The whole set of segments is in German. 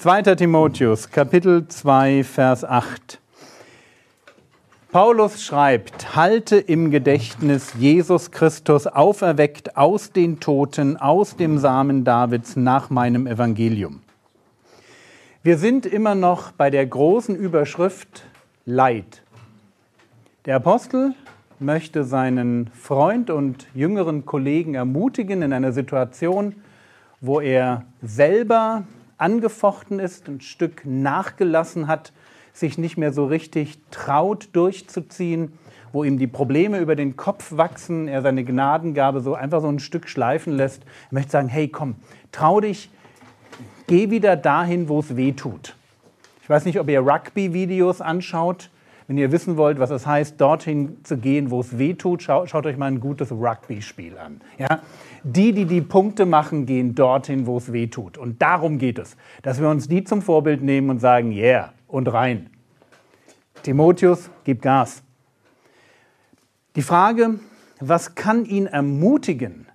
2. Timotheus, Kapitel 2, Vers 8. Paulus schreibt, halte im Gedächtnis Jesus Christus auferweckt aus den Toten, aus dem Samen Davids nach meinem Evangelium. Wir sind immer noch bei der großen Überschrift Leid. Der Apostel möchte seinen Freund und jüngeren Kollegen ermutigen in einer Situation, wo er selber angefochten ist, ein Stück nachgelassen hat, sich nicht mehr so richtig traut durchzuziehen, wo ihm die Probleme über den Kopf wachsen, er seine Gnadengabe so einfach so ein Stück schleifen lässt. Er möchte sagen, hey komm, trau dich, geh wieder dahin, wo es weh tut. Ich weiß nicht, ob ihr Rugby-Videos anschaut. Wenn ihr wissen wollt, was es heißt, dorthin zu gehen, wo es weh tut, schaut, euch mal ein gutes Rugby-Spiel an. Ja? Die, die die Punkte machen, gehen dorthin, wo es weh tut. Und darum geht es, dass wir uns die zum Vorbild nehmen und sagen, yeah, und rein. Timotheus, gib Gas. Die Frage, was kann ihn ermutigen,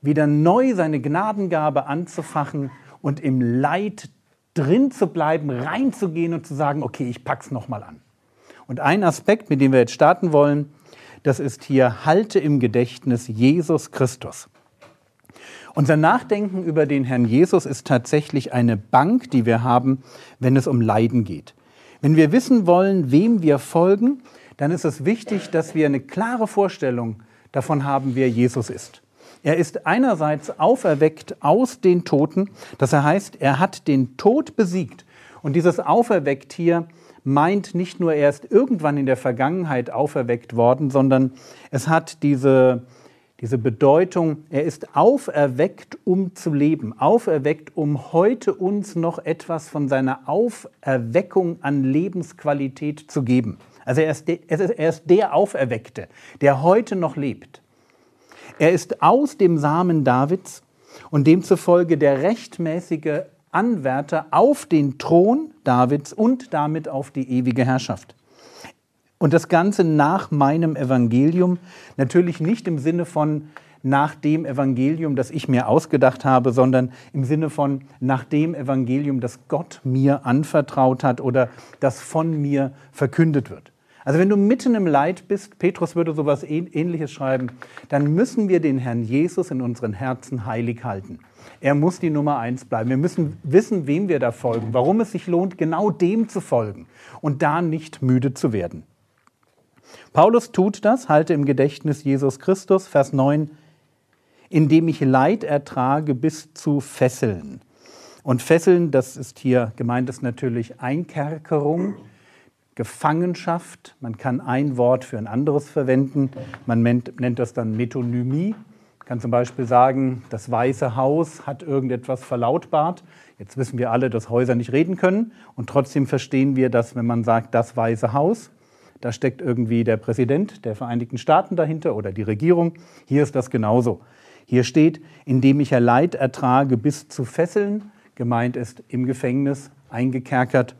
wieder neu seine Gnadengabe anzufachen und im Leid drin zu bleiben, reinzugehen und zu sagen, okay, ich pack's nochmal an. Und ein Aspekt, mit dem wir jetzt starten wollen, das ist hier, halte im Gedächtnis Jesus Christus. Unser Nachdenken über den Herrn Jesus ist tatsächlich eine Bank, die wir haben, wenn es um Leiden geht. Wenn wir wissen wollen, wem wir folgen, dann ist es wichtig, dass wir eine klare Vorstellung davon haben, wer Jesus ist. Er ist einerseits auferweckt aus den Toten, das heißt, er hat den Tod besiegt. Und dieses auferweckt hier meint nicht nur, er ist irgendwann in der Vergangenheit auferweckt worden, sondern es hat diese diese Bedeutung, er ist auferweckt, um zu leben, auferweckt, um heute uns noch etwas von seiner Auferweckung an Lebensqualität zu geben. Also er ist, der, er ist der Auferweckte, der heute noch lebt. Er ist aus dem Samen Davids und demzufolge der rechtmäßige Anwärter auf den Thron Davids und damit auf die ewige Herrschaft. Und das Ganze nach meinem Evangelium, natürlich nicht im Sinne von nach dem Evangelium, das ich mir ausgedacht habe, sondern im Sinne von nach dem Evangelium, das Gott mir anvertraut hat oder das von mir verkündet wird. Also wenn du mitten im Leid bist, Petrus würde sowas ähnliches schreiben, dann müssen wir den Herrn Jesus in unseren Herzen heilig halten. Er muss die Nummer eins bleiben. Wir müssen wissen, wem wir da folgen, warum es sich lohnt, genau dem zu folgen und da nicht müde zu werden. Paulus tut das, halte im Gedächtnis Jesus Christus, Vers 9, indem ich Leid ertrage bis zu Fesseln. Und Fesseln, das ist hier gemeint, ist natürlich Einkerkerung, Gefangenschaft. Man kann ein Wort für ein anderes verwenden. Man nennt, das dann Metonymie. Man kann zum Beispiel sagen, das Weiße Haus hat irgendetwas verlautbart. Jetzt wissen wir alle, dass Häuser nicht reden können. Und trotzdem verstehen wir, dass wenn man sagt, das Weiße Haus, da steckt irgendwie der Präsident der Vereinigten Staaten dahinter oder die Regierung. Hier ist das genauso. Hier steht, indem ich Leid ertrage bis zu Fesseln, gemeint ist im Gefängnis, eingekerkert,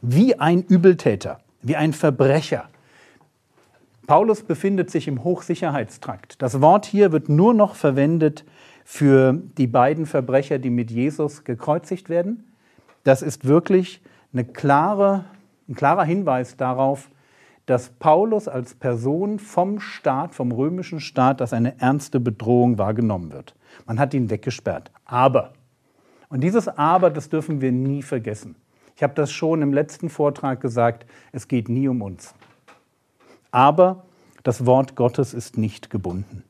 wie ein Übeltäter, wie ein Verbrecher. Paulus befindet sich im Hochsicherheitstrakt. Das Wort hier wird nur noch verwendet für die beiden Verbrecher, die mit Jesus gekreuzigt werden. Das ist wirklich eine klare, ein klarer Hinweis darauf, dass Paulus als Person vom Staat, vom römischen Staat, als eine ernste Bedrohung wahrgenommen wird. Man hat ihn weggesperrt. Aber, und dieses Aber, das dürfen wir nie vergessen. Ich habe das schon im letzten Vortrag gesagt, es geht nie um uns. Aber das Wort Gottes ist nicht gebunden.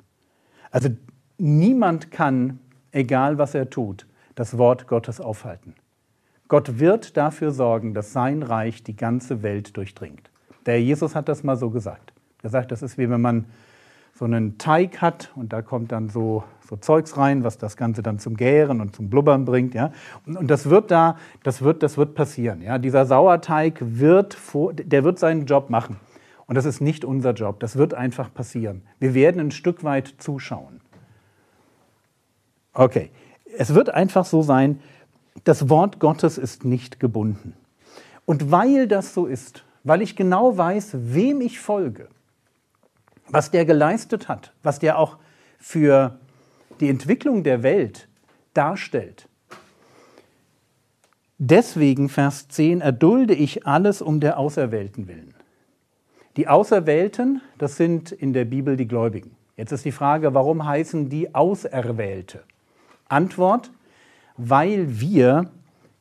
Also niemand kann, egal was er tut, das Wort Gottes aufhalten. Gott wird dafür sorgen, dass sein Reich die ganze Welt durchdringt. Der Jesus hat das mal so gesagt. Er sagt, das ist wie wenn man so einen Teig hat und da kommt dann so, so Zeugs rein, was das Ganze dann zum Gären und zum Blubbern bringt. Ja? Und, und das wird da, das wird, das wird passieren. Ja? Dieser Sauerteig wird, vor, der wird seinen Job machen. Und das ist nicht unser Job. Das wird einfach passieren. Wir werden ein Stück weit zuschauen. Okay, es wird einfach so sein, das Wort Gottes ist nicht gebunden. Und weil das so ist, weil ich genau weiß, wem ich folge, was der geleistet hat, was der auch für die Entwicklung der Welt darstellt. Deswegen, Vers 10, erdulde ich alles um der Auserwählten willen. Die Auserwählten, das sind in der Bibel die Gläubigen. Jetzt ist die Frage, warum heißen die Auserwählte? Antwort, weil wir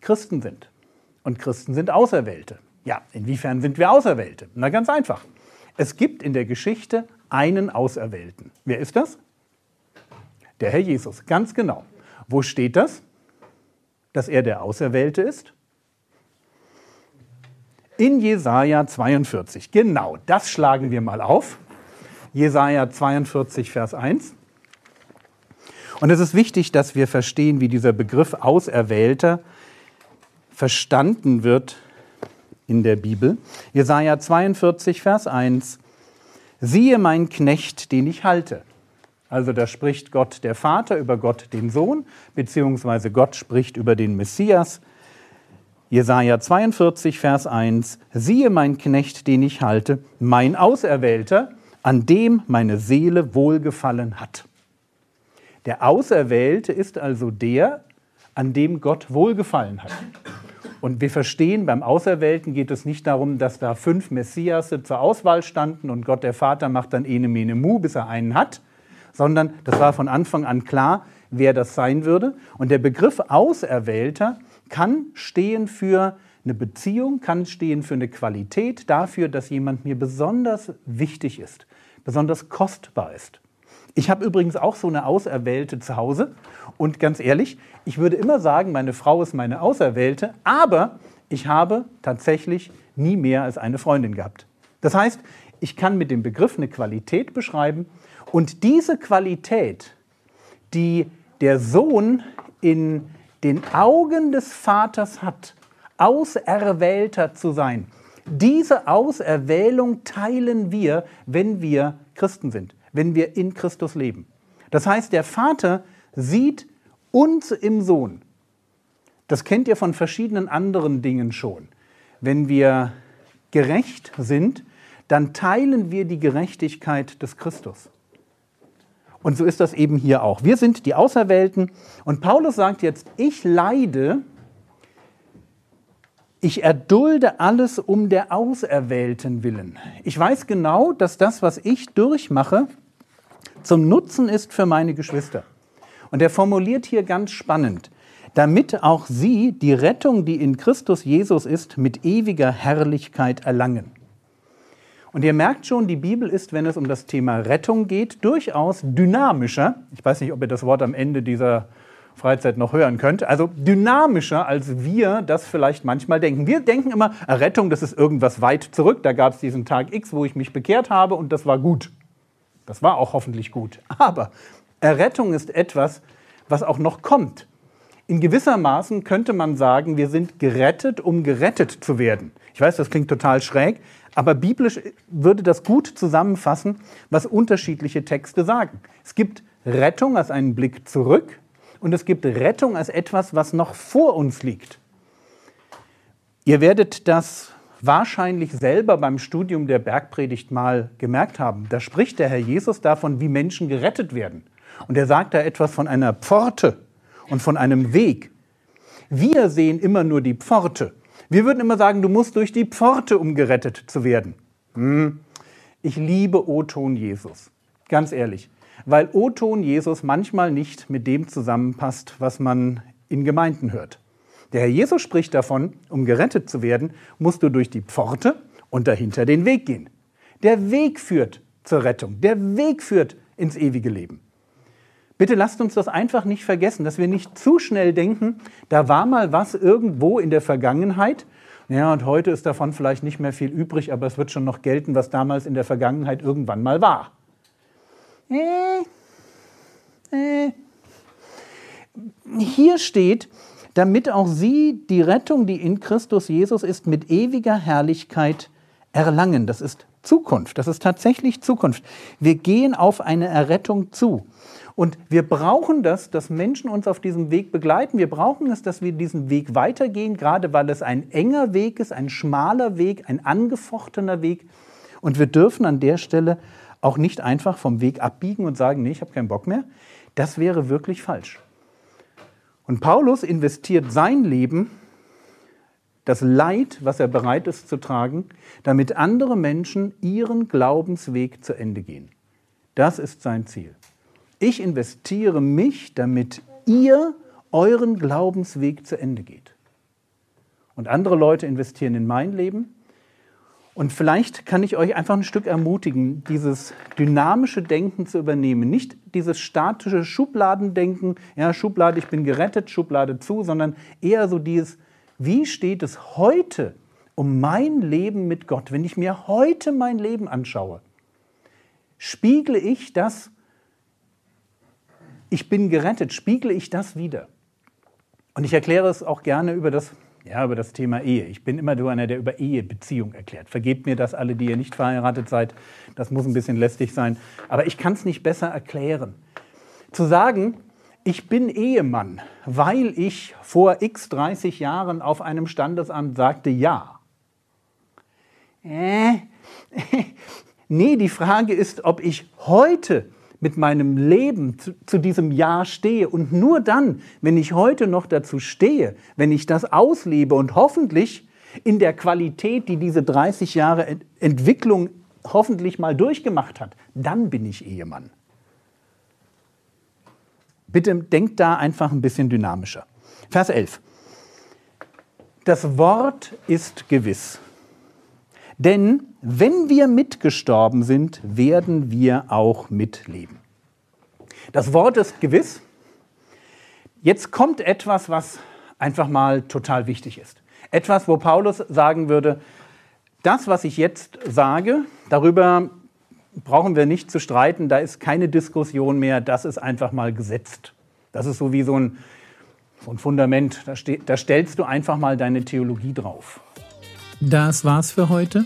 Christen sind. Und Christen sind Auserwählte. Ja, inwiefern sind wir Auserwählte? Na ganz einfach. Es gibt in der Geschichte einen Auserwählten. Wer ist das? Der Herr Jesus, ganz genau. Wo steht das? Dass er der Auserwählte ist? In Jesaja 42. Genau, das schlagen wir mal auf. Jesaja 42, Vers 1. Und es ist wichtig, dass wir verstehen, wie dieser Begriff Auserwählter verstanden wird in der Bibel. Jesaja 42, Vers 1 siehe mein Knecht, den ich halte. Also da spricht Gott der Vater über Gott den Sohn, beziehungsweise Gott spricht über den Messias. Jesaja 42, Vers 1, siehe mein Knecht, den ich halte, mein Auserwählter, an dem meine Seele wohlgefallen hat. Der Auserwählte ist also der, an dem Gott wohlgefallen hat. Und wir verstehen, beim Auserwählten geht es nicht darum, dass da fünf Messias zur Auswahl standen und Gott der Vater macht dann ene mene mu, bis er einen hat, sondern das war von Anfang an klar, wer das sein würde. Und der Begriff Auserwählter kann stehen für eine Beziehung, kann stehen für eine Qualität, dafür, dass jemand mir besonders wichtig ist, besonders kostbar ist. Ich habe übrigens auch so eine Auserwählte zu Hause. Und ganz ehrlich, ich würde immer sagen, meine Frau ist meine Auserwählte, aber ich habe tatsächlich nie mehr als eine Freundin gehabt. Das heißt, ich kann mit dem Begriff eine Qualität beschreiben und diese Qualität, die der Sohn in den Augen des Vaters hat, auserwählter zu sein, diese Auserwählung teilen wir, wenn wir Christen sind wenn wir in Christus leben. Das heißt, der Vater sieht uns im Sohn. Das kennt ihr von verschiedenen anderen Dingen schon. Wenn wir gerecht sind, dann teilen wir die Gerechtigkeit des Christus. Und so ist das eben hier auch. Wir sind die Auserwählten. Und Paulus sagt jetzt, ich leide, ich erdulde alles um der Auserwählten willen. Ich weiß genau, dass das, was ich durchmache, zum Nutzen ist für meine Geschwister. Und er formuliert hier ganz spannend, damit auch sie die Rettung, die in Christus Jesus ist, mit ewiger Herrlichkeit erlangen. Und ihr merkt schon, die Bibel ist, wenn es um das Thema Rettung geht, durchaus dynamischer. Ich weiß nicht, ob ihr das Wort am Ende dieser Freizeit noch hören könnt. Also dynamischer, als wir das vielleicht manchmal denken. Wir denken immer, Rettung, das ist irgendwas weit zurück. Da gab es diesen Tag X, wo ich mich bekehrt habe und das war gut. Das war auch hoffentlich gut. Aber Errettung ist etwas, was auch noch kommt. In gewisser Maßen könnte man sagen, wir sind gerettet, um gerettet zu werden. Ich weiß, das klingt total schräg, aber biblisch würde das gut zusammenfassen, was unterschiedliche Texte sagen. Es gibt Rettung als einen Blick zurück und es gibt Rettung als etwas, was noch vor uns liegt. Ihr werdet das wahrscheinlich selber beim Studium der Bergpredigt mal gemerkt haben. Da spricht der Herr Jesus davon, wie Menschen gerettet werden. Und er sagt da etwas von einer Pforte und von einem Weg. Wir sehen immer nur die Pforte. Wir würden immer sagen, du musst durch die Pforte, um gerettet zu werden. Hm. Ich liebe O-Ton Jesus. Ganz ehrlich. Weil O-Ton Jesus manchmal nicht mit dem zusammenpasst, was man in Gemeinden hört. Der Herr Jesus spricht davon, um gerettet zu werden, musst du durch die Pforte und dahinter den Weg gehen. Der Weg führt zur Rettung. Der Weg führt ins ewige Leben. Bitte lasst uns das einfach nicht vergessen, dass wir nicht zu schnell denken, da war mal was irgendwo in der Vergangenheit. Ja, und heute ist davon vielleicht nicht mehr viel übrig, aber es wird schon noch gelten, was damals in der Vergangenheit irgendwann mal war. Äh, äh. Hier steht, damit auch sie die Rettung, die in Christus Jesus ist, mit ewiger Herrlichkeit erlangen. Das ist Zukunft, das ist tatsächlich Zukunft. Wir gehen auf eine Errettung zu. Und wir brauchen das, dass Menschen uns auf diesem Weg begleiten. Wir brauchen es, dass wir diesen Weg weitergehen, gerade weil es ein enger Weg ist, ein schmaler Weg, ein angefochtener Weg. Und wir dürfen an der Stelle auch nicht einfach vom Weg abbiegen und sagen, nee, ich habe keinen Bock mehr. Das wäre wirklich falsch. Und Paulus investiert sein Leben, das Leid, was er bereit ist zu tragen, damit andere Menschen ihren Glaubensweg zu Ende gehen. Das ist sein Ziel. Ich investiere mich, damit ihr euren Glaubensweg zu Ende geht. Und andere Leute investieren in mein Leben und vielleicht kann ich euch einfach ein Stück ermutigen, dieses dynamische Denken zu übernehmen. Nicht dieses statische Schubladendenken, ja, Schublade, ich bin gerettet, Schublade zu, sondern eher so dieses, wie steht es heute um mein Leben mit Gott? Wenn ich mir heute mein Leben anschaue, spiegle ich das, ich bin gerettet, spiegle ich das wieder? Und ich erkläre es auch gerne über das ja, über das Thema Ehe. Ich bin immer nur einer, der über Ehebeziehung erklärt. Vergebt mir das alle, die ihr nicht verheiratet seid. Das muss ein bisschen lästig sein. Aber ich kann es nicht besser erklären. Zu sagen, ich bin Ehemann, weil ich vor x 30 Jahren auf einem Standesamt sagte ja. Äh, nee, die Frage ist, ob ich heute mit meinem Leben zu, zu, diesem Ja stehe. Und nur dann, wenn ich heute noch dazu stehe, wenn ich das auslebe und hoffentlich in der Qualität, die diese 30 Jahre Ent Entwicklung hoffentlich mal durchgemacht hat, dann bin ich Ehemann. Bitte denkt da einfach ein bisschen dynamischer. Vers 11. Das Wort ist gewiss. Denn wenn wir mitgestorben sind, werden wir auch mitleben. Das Wort ist gewiss. Jetzt kommt etwas, was einfach mal total wichtig ist. Etwas, wo Paulus sagen würde, das, was ich jetzt sage, darüber brauchen wir nicht zu streiten, da ist keine Diskussion mehr, das ist einfach mal gesetzt. Das ist so wie so ein, so ein Fundament, da, da stellst du einfach mal deine Theologie drauf. Das war's für heute.